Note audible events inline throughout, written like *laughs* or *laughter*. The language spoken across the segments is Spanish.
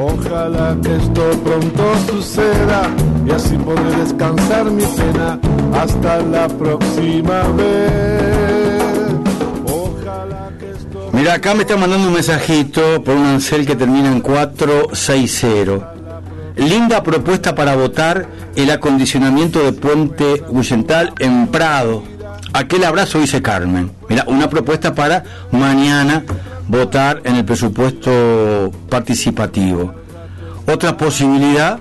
Ojalá que esto pronto suceda y así podré descansar mi pena hasta la próxima vez. Ojalá que esto... Mira, acá me está mandando un mensajito por un Ansel que termina en 460. Linda propuesta para votar el acondicionamiento de Puente Huyental en Prado. Aquel abrazo dice Carmen. Mira, una propuesta para mañana votar en el presupuesto participativo. Otra posibilidad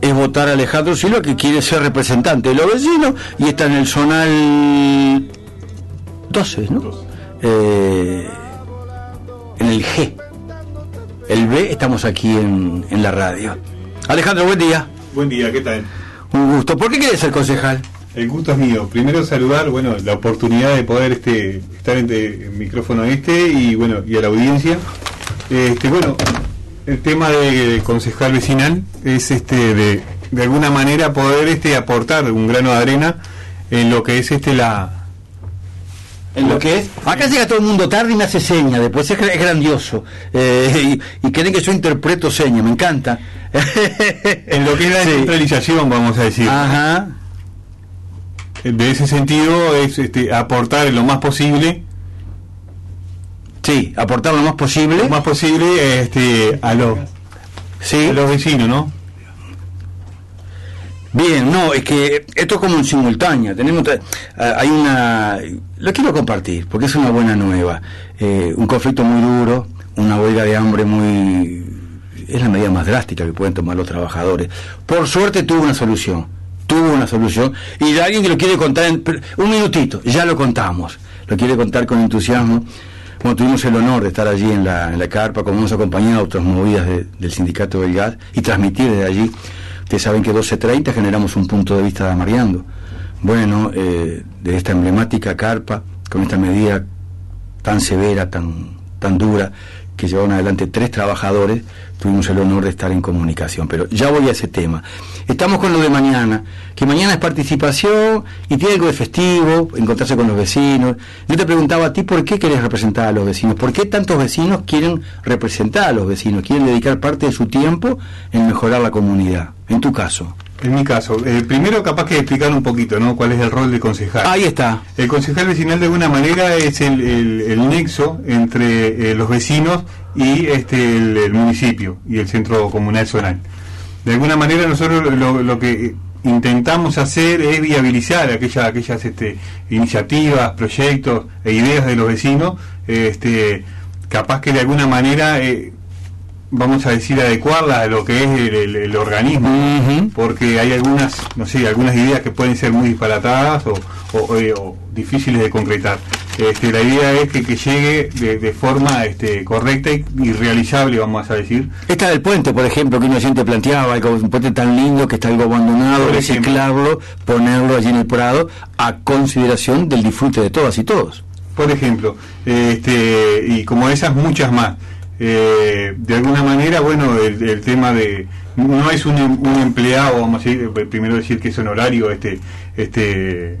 es votar a Alejandro Silva que quiere ser representante de los vecinos y está en el zonal 12, ¿no? Eh, en el G. El B estamos aquí en, en la radio. Alejandro, buen día. Buen día, ¿qué tal? Un gusto. ¿Por qué quieres ser concejal? El gusto es mío. Primero saludar, bueno, la oportunidad de poder este estar en el micrófono este y bueno, y a la audiencia. Este, bueno, el tema de concejal vecinal es este de, de alguna manera poder este aportar un grano de arena en lo que es este la en lo que es. Acá llega todo el mundo tarde y me hace seña, después es, es grandioso. Eh, y, y, creen que yo interpreto seña, me encanta. en lo que es la descentralización, vamos a decir. Ajá. De ese sentido es este, aportar lo más posible. Sí, aportar lo más posible. Lo más posible este, a, los sí. a los vecinos, ¿no? Bien, no, es que esto es como en simultánea. Tenemos, hay una, lo quiero compartir porque es una buena nueva. Eh, un conflicto muy duro, una huelga de hambre muy, es la medida más drástica que pueden tomar los trabajadores. Por suerte tuvo una solución, tuvo una solución y de alguien que lo quiere contar en un minutito, ya lo contamos, lo quiere contar con entusiasmo. Bueno, tuvimos el honor de estar allí en la, en la carpa, como hemos acompañado otras movidas de, del sindicato del gas y transmitir desde allí. Ustedes saben que 12.30 generamos un punto de vista de Amariando. Bueno, eh, de esta emblemática carpa, con esta medida tan severa, tan, tan dura, que llevaron adelante tres trabajadores, tuvimos el honor de estar en comunicación. Pero ya voy a ese tema. Estamos con lo de mañana, que mañana es participación y tiene algo de festivo, encontrarse con los vecinos. Yo te preguntaba a ti por qué querés representar a los vecinos, por qué tantos vecinos quieren representar a los vecinos, quieren dedicar parte de su tiempo en mejorar la comunidad. En tu caso. En mi caso, eh, primero capaz que explicar un poquito, ¿no? ¿Cuál es el rol del concejal? Ahí está. El concejal vecinal de alguna manera es el, el, el nexo entre eh, los vecinos y este el, el, municipio y el centro comunal zonal. De alguna manera nosotros lo, lo que intentamos hacer es viabilizar aquellas aquellas este, iniciativas, proyectos e ideas de los vecinos, este, capaz que de alguna manera eh, vamos a decir, adecuarla a lo que es el, el, el organismo, uh -huh. porque hay algunas, no sé, algunas ideas que pueden ser muy disparatadas o, o, eh, o difíciles de concretar. Este, la idea es que, que llegue de, de, forma este, correcta y, y, realizable, vamos a decir. Esta del puente, por ejemplo, que uno siempre planteaba, un puente tan lindo que está algo abandonado, reciclarlo, ponerlo allí en el Prado, a consideración del disfrute de todas y todos. Por ejemplo, este, y como esas, muchas más. Eh, de alguna manera, bueno, el, el, tema de no es un, un, empleado, vamos a decir, primero decir que es honorario este este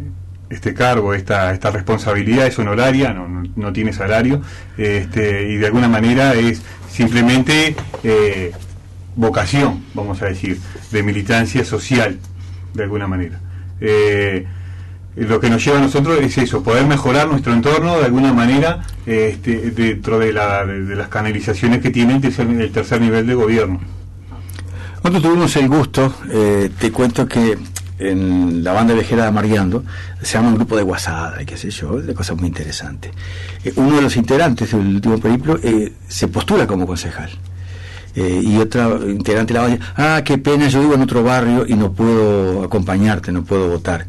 este cargo, esta esta responsabilidad es honoraria, no, no, no tiene salario, este y de alguna manera es simplemente eh, vocación, vamos a decir, de militancia social, de alguna manera. Eh, lo que nos lleva a nosotros es eso, poder mejorar nuestro entorno de alguna manera este, dentro de, la, de, de, las canalizaciones que tiene el tercer, el tercer nivel de gobierno. Nosotros tuvimos el gusto, eh, te cuento que en la banda vejera de Mariando se llama un grupo de WhatsApp qué sé yo, de cosas muy interesantes. Eh, uno de los integrantes del último periplo eh, se postula como concejal. Eh, y otra integrante la va a decir, ah, qué pena, yo vivo en otro barrio y no puedo acompañarte, no puedo votar.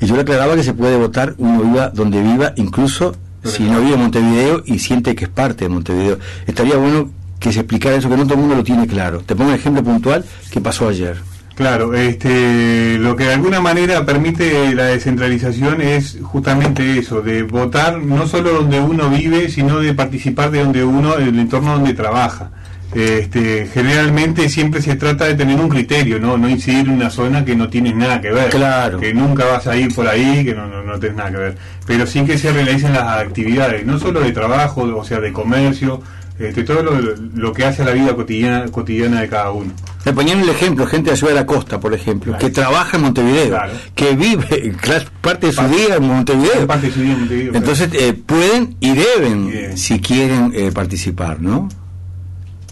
Y yo le aclaraba que se puede votar uno viva donde viva, incluso si no vive en Montevideo y siente que es parte de Montevideo. Estaría bueno que se explicara eso, que no todo el mundo lo tiene claro. Te pongo un ejemplo puntual que pasó ayer. Claro, este, lo que de alguna manera permite la descentralización es justamente eso, de votar no solo donde uno vive, sino de participar de donde uno, el entorno donde trabaja. Este, generalmente siempre se trata de tener un criterio, no, no incidir en una zona que no tienes nada que ver, claro. que nunca vas a ir por ahí, que no, no, no tienes nada que ver, pero sí que se realicen las actividades, no solo de trabajo, o sea, de comercio, este, todo lo, lo que hace a la vida cotidiana, cotidiana de cada uno. Me ponían el ejemplo, gente de Ciudad de la Costa, por ejemplo, Claro. que trabaja en Montevideo, Claro. que vive *laughs* parte de su Parte- día en Montevideo. Parte de su vida en Montevideo, claro. Entonces eh, pueden y deben, Y deben. si quieren eh, participar, ¿no?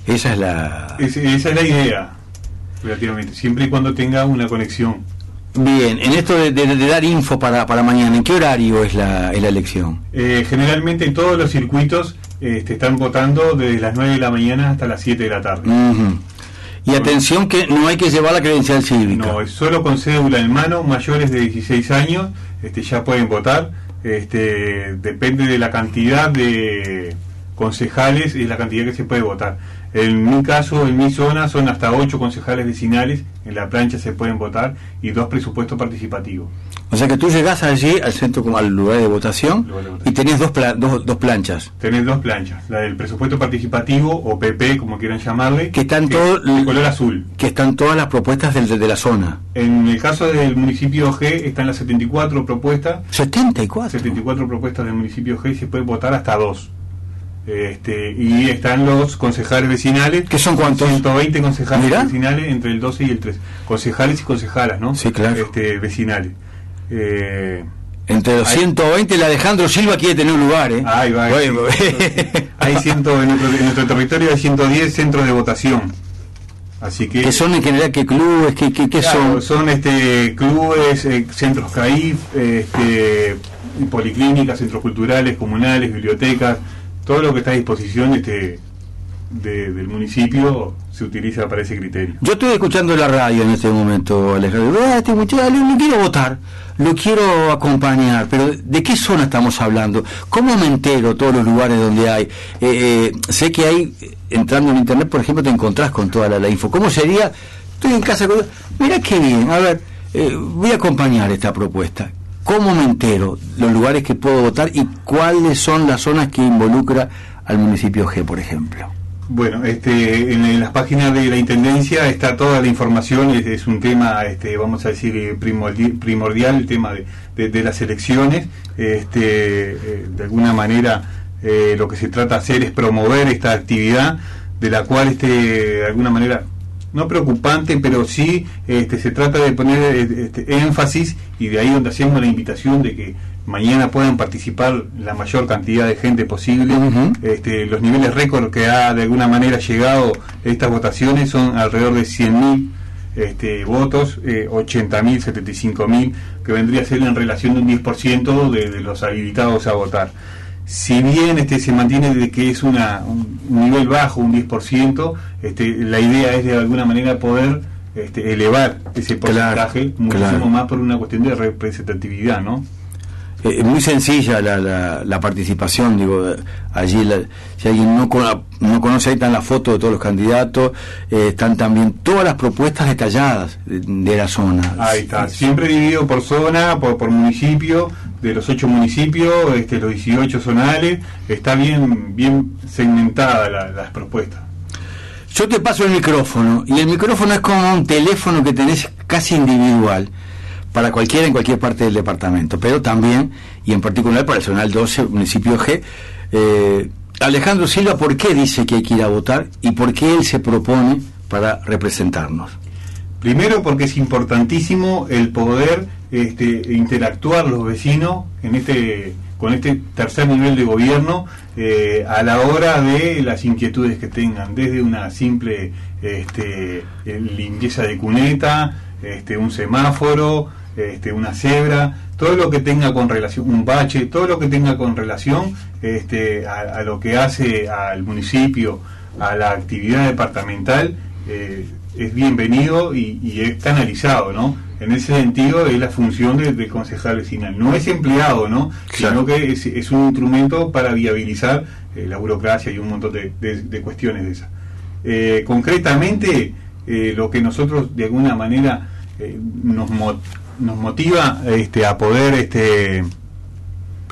Esa es la... Es- esa es la idea, relativamente, siempre y cuando tenga una conexión. Bien, en esto de, de- de dar info para, para mañana, ¿en qué horario es la, es la elección? Eh, generalmente en todos los circuitos este, están votando desde las 9 de la mañana hasta las 7 de la tarde. Y atención que no hay que llevar la credencial cívica. No, es solo con cédula en mano, mayores de 16 años, este, ya pueden votar. Este, depende de la cantidad de concejales y la cantidad que se puede votar. En mi caso, en mi zona, son hasta 8 concejales vecinales, en la plancha se pueden votar, y dos presupuestos participativos. O sea que tú llegás allí al centro, como al lugar de votación, Lugar de votación. y tenés dos, pla- dos, dos planchas. Tenés dos planchas, la del presupuesto participativo, o PP, como quieran llamarle, Que están de color azul. que están todas las propuestas del, de la zona. En el caso del municipio G están las 74 propuestas 74. 74 propuestas del municipio G y se puede votar hasta dos. Este, y están los concejales vecinales. ¿Qué son cuántos? 120 concejales Mirá. vecinales entre el 12 y el 13. Concejales y concejalas, ¿no? Sí, claro. Este, vecinales. Eh, Entre los Ahí- 120, el Alejandro Silva quiere tener un lugar, ¿eh? ahí va. Bueno, sí. *laughs* hay ciento, en, nuestro, en nuestro territorio hay 110 centros de votación. Así que. ¿Qué son en general? ¿Qué clubes? ¿Qué, qué, qué Claro, son? son este clubes, eh, centros CAIF, este, policlínicas, centros culturales, comunales, bibliotecas, todo lo que está a disposición este, de- del municipio se utiliza para ese criterio. Yo estoy escuchando la radio en este momento, Alejandro. Ah, este muchacho, lo, quiero votar, lo quiero acompañar, pero ¿de qué zona estamos hablando? ¿Cómo me entero todos los lugares donde hay? Eh, eh, sé que hay, entrando en internet, por ejemplo, te encontrás con toda la, la info. ¿Cómo sería? Estoy en casa con... Mira qué bien, a ver, eh, voy a acompañar esta propuesta. ¿Cómo me entero los lugares que puedo votar y cuáles son las zonas que involucra al municipio G, por ejemplo? Bueno, este, en, las páginas de la Intendencia está toda la información, es, un tema, este, vamos a decir, eh, primordi- primordial, el tema de, de- de las elecciones. Este, eh, de alguna manera, eh, lo que se trata de hacer es promover esta actividad, de la cual, este, de alguna manera, no preocupante, pero sí este, se trata de poner eh, este, énfasis y de ahí donde hacemos la invitación de que mañana puedan participar la mayor cantidad de gente posible. Este, los niveles récord que ha de alguna manera llegado estas votaciones son alrededor de 100.000 este, votos, eh, 80.000, 75.000, que vendría a ser en relación de un 10% de, de los habilitados a votar. Si bien este se mantiene de que es una, un nivel bajo, un 10%, este, la idea es de alguna manera poder este, elevar ese Claro, porcentaje muchísimo claro. más por una cuestión de representatividad, ¿no? Eh, Es muy sencilla la, la, la participación, digo, allí la- si alguien no conoce, ahí están las fotos de todos los candidatos, eh, están también todas las propuestas detalladas de, de la zona. Ahí está, siempre dividido por zona, por, por municipio, de los ocho municipios, este, los 18 zonales, está bien, bien segmentada la- las propuestas. Yo te paso el micrófono, y el micrófono es como un teléfono que tenés casi individual para cualquiera en cualquier parte del departamento, pero también, y en particular para el zonal 12, municipio G, eh, Alejandro Silva, ¿por qué dice que hay que ir a votar y por qué él se propone para representarnos? Primero porque es importantísimo el poder este, interactuar los vecinos en este con este tercer nivel de gobierno eh, a la hora de las inquietudes que tengan, desde una simple este, limpieza de cuneta, este, un semáforo, una cebra, todo lo que tenga con relación, un bache, todo lo que tenga con relación a, a lo que hace al municipio, a la actividad departamental, eh, es bienvenido y, y es canalizado, ¿no? En ese sentido es la función de- del concejal vecinal. No es empleado, ¿no? Claro. Sino que es, es un instrumento para viabilizar eh, la burocracia y un montón de, de- de cuestiones de esas. Eh, concretamente, eh, lo que nosotros de alguna manera nos, mo- nos motiva este, a poder este,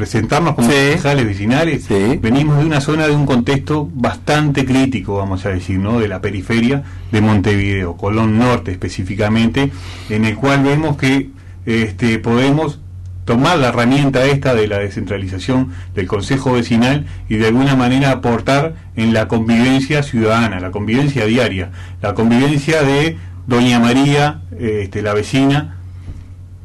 presentarnos como Sí. concejales vecinales, Sí. venimos de una zona de un contexto bastante crítico, vamos a decir, ¿no? de la periferia de Montevideo, Colón Norte específicamente, en el cual vemos que este, podemos tomar la herramienta esta de la descentralización del Consejo Vecinal y de alguna manera aportar en la convivencia ciudadana, la convivencia diaria, la convivencia de Doña María, este, la vecina,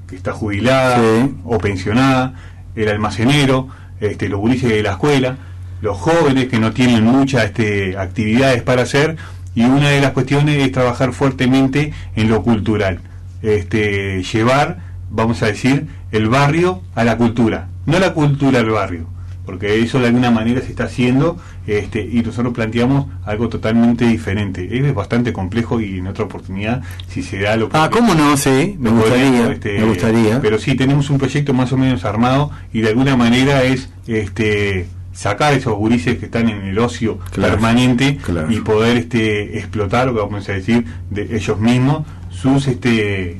que está jubilada o pensionada, el almacenero, este, los gurises de la escuela, los jóvenes que no tienen muchas este, actividades para hacer, y una de las cuestiones es trabajar fuertemente en lo cultural, este, llevar, vamos a decir, el barrio a la cultura, no la cultura al barrio, porque eso de alguna manera se está haciendo este, y nosotros planteamos algo totalmente diferente. Es bastante complejo y en otra oportunidad, si se da lo que... Ah, ¿cómo no? Sí, me gustaría, este, me gustaría. Pero sí, tenemos un proyecto más o menos armado y de alguna manera es este sacar esos gurises que están en el ocio permanente y poder este explotar, lo que vamos a decir, de ellos mismos, sus este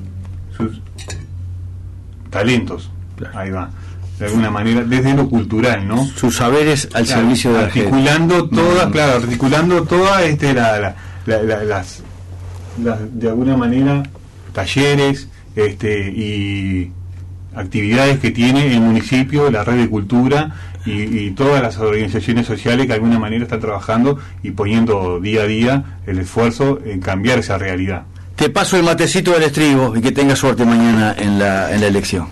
sus talentos. Ahí va de alguna manera, desde lo cultural, ¿no? Sus saberes al servicio de articulando todas, claro, articulando todas este, la, las, de alguna manera, talleres este, y actividades que tiene el municipio, la red de cultura y, todas las organizaciones sociales que de alguna manera están trabajando y poniendo día a día el esfuerzo en cambiar esa realidad. Te paso el matecito del estribo y que tengas suerte mañana en la, en la elección.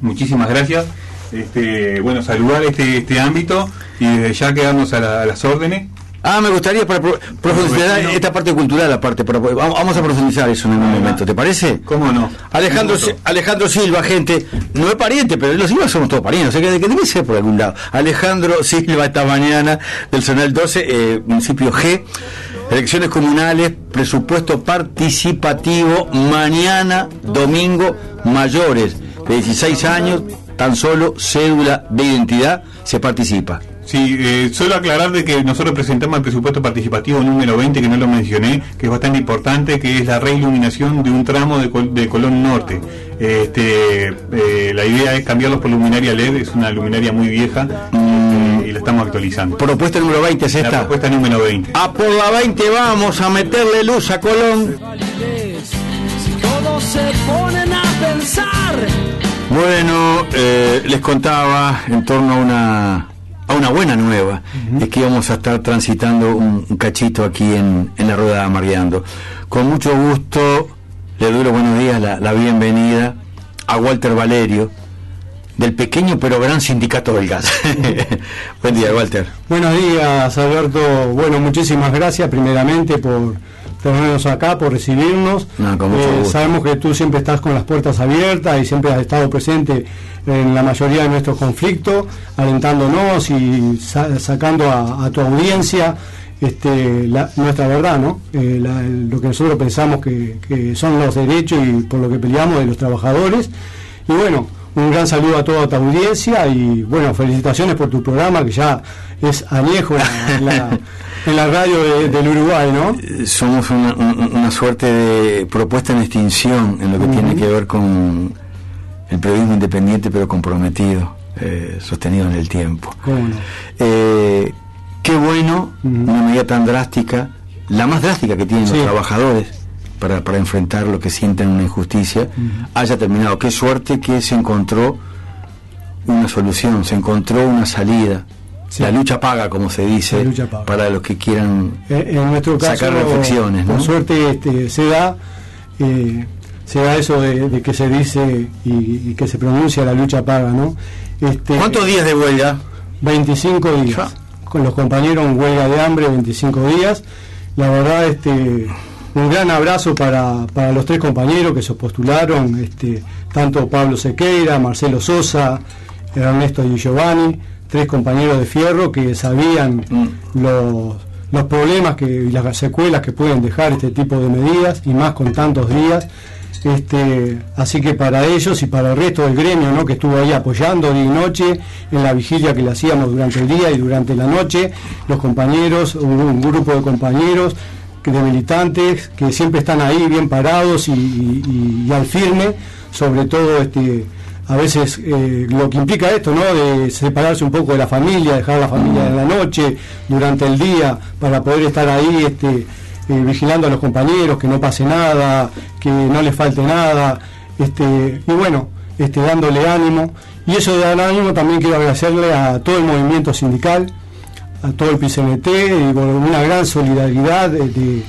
Muchísimas gracias este, bueno, saludar este, este ámbito y desde ya quedarnos a, las órdenes. Ah, me gustaría para profundizar esta parte cultural, aparte, vamos a profundizar eso en un momento, ¿te parece? ¿Cómo no? Alejandro, Alejandro Silva, gente, no es pariente, pero los Silva somos todos parientes, o sea que, debe ser por algún lado. Alejandro Silva esta mañana del Zonal 12, eh, municipio G, elecciones comunales, presupuesto participativo, mañana, domingo, mayores de 16 años, tan solo cédula de identidad se participa. Sí, eh, solo aclarar de que nosotros presentamos el presupuesto participativo número 20, que no lo mencioné, que es bastante importante, que es la reiluminación de un tramo de, de Colón Norte. Este, eh, la idea es cambiarlos por luminaria LED, es una luminaria muy vieja mm. y la estamos actualizando. Propuesta número 20 es esta. La propuesta número 20. A por la 20 vamos a meterle luz a Colón. Bueno, eh, les contaba en torno a una, a una buena nueva, es que íbamos a estar transitando un, cachito aquí en, en, la rueda de. Con mucho gusto le doy los buenos días, la, la bienvenida a Walter Valerio, del pequeño pero gran sindicato del gas. *laughs* Buen día, Walter. Buenos días, Alberto. Bueno, muchísimas gracias primeramente por tenernos acá, por recibirnos. Eh, sabemos que tú siempre estás con las puertas abiertas y siempre has estado presente en la mayoría de nuestros conflictos, alentándonos y sacando a, tu audiencia este, nuestra verdad, ¿no? Eh, lo que nosotros pensamos que, que, son los derechos y por lo que peleamos de los trabajadores. Y bueno, un gran saludo a toda tu audiencia y bueno, felicitaciones por tu programa que ya es añejo la, *laughs* en la radio del Uruguay, ¿no? Eh, somos una, suerte de propuesta en extinción en lo que tiene que ver con el periodismo independiente pero comprometido, eh, sostenido en el tiempo. Eh, qué bueno, una medida tan drástica, la más drástica que tienen los trabajadores para, para, enfrentar lo que sienten una injusticia, haya terminado. Qué suerte que se encontró una solución, se encontró una salida la lucha paga, como se dice, para los que quieran en, nuestro caso, sacar reflexiones. Por suerte este, se da eh, se da eso de, que se dice y, que se pronuncia la lucha paga. ¿no? Este, ¿Cuántos días de huelga? 25 días. Con los compañeros en huelga de hambre, 25 días. La verdad, este un gran abrazo para, para los tres compañeros que se postularon, este, tanto Pablo Sequeira, Marcelo Sosa, Ernesto Di Giovanni tres compañeros de fierro que sabían mm. los, los problemas que, y las secuelas que pueden dejar este tipo de medidas y más con tantos días. Este, así que para ellos y para el resto del gremio ¿no? que estuvo ahí apoyando día y noche en la vigilia que le hacíamos durante el día y durante la noche, los compañeros, un, grupo de compañeros de militantes que siempre están ahí bien parados y, y al firme, sobre todo este, a veces eh, lo que implica esto, ¿no? De separarse un poco de la familia, dejar la familia en la noche, durante el día, para poder estar ahí este, eh, vigilando a los compañeros, que no pase nada, que no les falte nada. Este, y bueno, este, dándole ánimo. Y eso de dar ánimo también quiero agradecerle a todo el movimiento sindical, a todo el PCMT, y con una gran solidaridad de,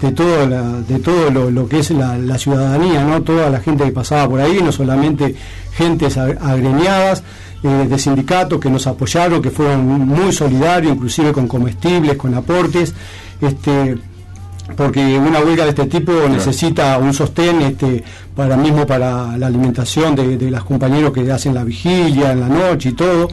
de, todo, de todo lo, que es la, ciudadanía, ¿no? toda la gente que pasaba por ahí, no solamente gentes agremiadas, eh, de sindicatos que nos apoyaron, que fueron muy solidarios, inclusive con comestibles, con aportes. Este, porque una huelga de este tipo necesita un sostén este, para mismo para la alimentación de, de los compañeros que hacen la vigilia en la noche y todo.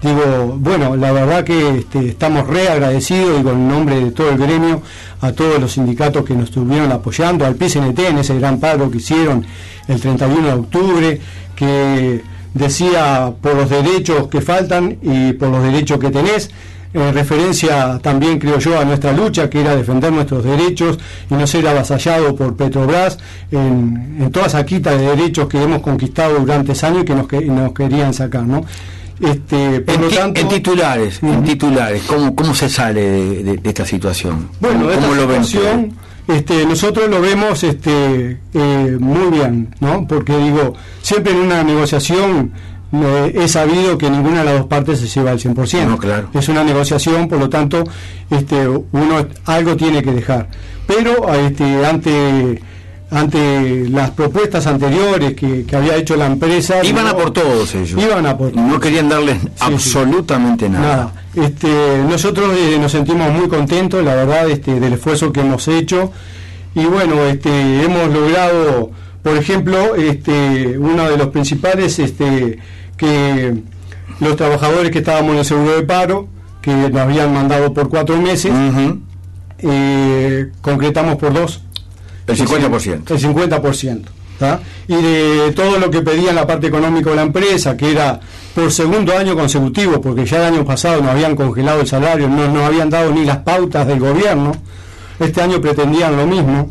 Digo, bueno, la verdad que este, estamos re agradecidos y con el nombre de todo el gremio a todos los sindicatos que nos estuvieron apoyando, al PCNT en ese gran paro que hicieron el 31 de octubre, que decía por los derechos que faltan y por los derechos que tenés en referencia también creo yo a nuestra lucha que era defender nuestros derechos y no ser avasallado por Petrobras en, en toda esa quita de derechos que hemos conquistado durante años y que nos, nos querían sacar ¿no? Este, por en, lo tanto, en titulares, en titulares, ¿cómo, cómo se sale de, esta situación? Bueno, ¿Cómo, esta situación, este, nosotros lo vemos este, eh, muy bien, ¿no? Porque digo, siempre en una negociación he sabido que ninguna de las dos partes se lleva al 100%. claro. Es una negociación, por lo tanto, este, uno algo tiene que dejar. Pero este, ante ante las propuestas anteriores que, había hecho la empresa iban a por todos ellos iban a por no querían darles absolutamente nada, Este, nosotros eh, nos sentimos muy contentos la verdad este, del esfuerzo que hemos hecho y bueno este hemos logrado por ejemplo, este, uno de los principales, este, que los trabajadores que estábamos en el seguro de paro, que nos habían mandado por cuatro meses, eh, concretamos por dos. El 50%. El 50%. Y de todo lo que pedía la parte económica de la empresa, que era por segundo año consecutivo, porque ya el año pasado nos habían congelado el salario, no nos habían dado ni las pautas del gobierno, este año pretendían lo mismo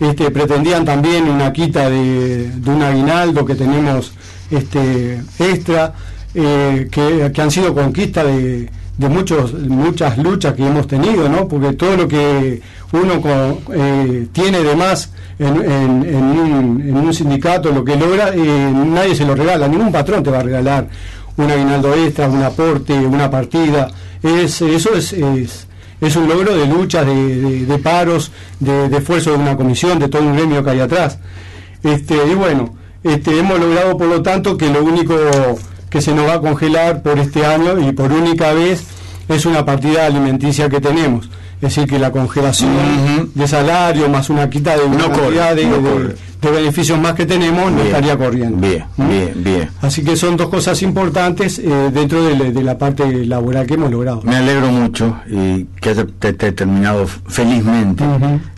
este, pretendían también una quita de, un aguinaldo que tenemos este, extra, eh, que, han sido conquista de, muchos, muchas luchas que hemos tenido, ¿no? porque todo lo que uno eh, tiene de más en, un, sindicato, lo que logra, eh, nadie se lo regala, ningún patrón te va a regalar un aguinaldo extra, un aporte, una partida. Es, eso es es un logro de luchas, de, paros, de, esfuerzo de una comisión, de todo un gremio que hay atrás. Este, y bueno, este, hemos logrado por lo tanto que lo único que se nos va a congelar por este año y por única vez es una partida alimenticia que tenemos. Es decir, que la congelación de salario más una quita de una cantidad de, beneficios más que tenemos no estaría corriendo. Bien, ¿Mm? bien, bien. Así que son dos cosas importantes eh, dentro de, la parte laboral que hemos logrado. Me alegro mucho y que haya terminado felizmente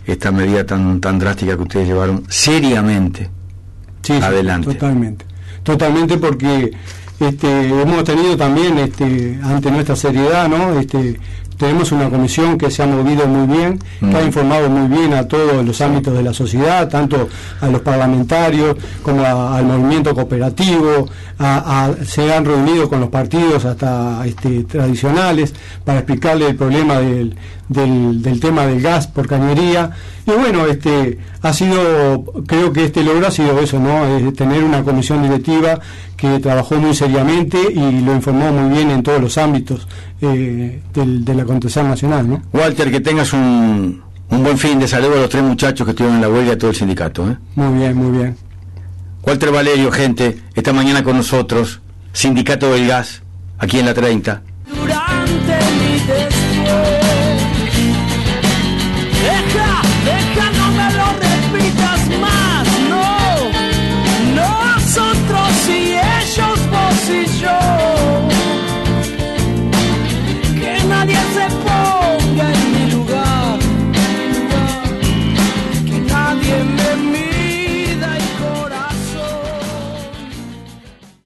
esta medida tan, tan drástica que ustedes llevaron seriamente sí, adelante. totalmente. Totalmente porque este, hemos tenido también este, ante nuestra seriedad, ¿no? Este, tenemos una comisión que se ha movido muy bien, que ha mm. informado muy bien a todos los ámbitos de la sociedad, tanto a los parlamentarios como al movimiento cooperativo, se han reunido con los partidos hasta este, tradicionales para explicarle el problema del, del, tema del gas por cañería. Y bueno, este ha sido, creo que este logro ha sido eso, ¿no? tener una comisión directiva que trabajó muy seriamente y lo informó muy bien en todos los ámbitos eh, del, del acontecer nacional, ¿no? Walter, que tengas un, un buen fin de saludo a los tres muchachos que estuvieron en la huelga de todo el sindicato. ¿eh? Muy bien, muy bien. Walter Valerio, gente, esta mañana con nosotros, Sindicato del Gas, aquí en la 30.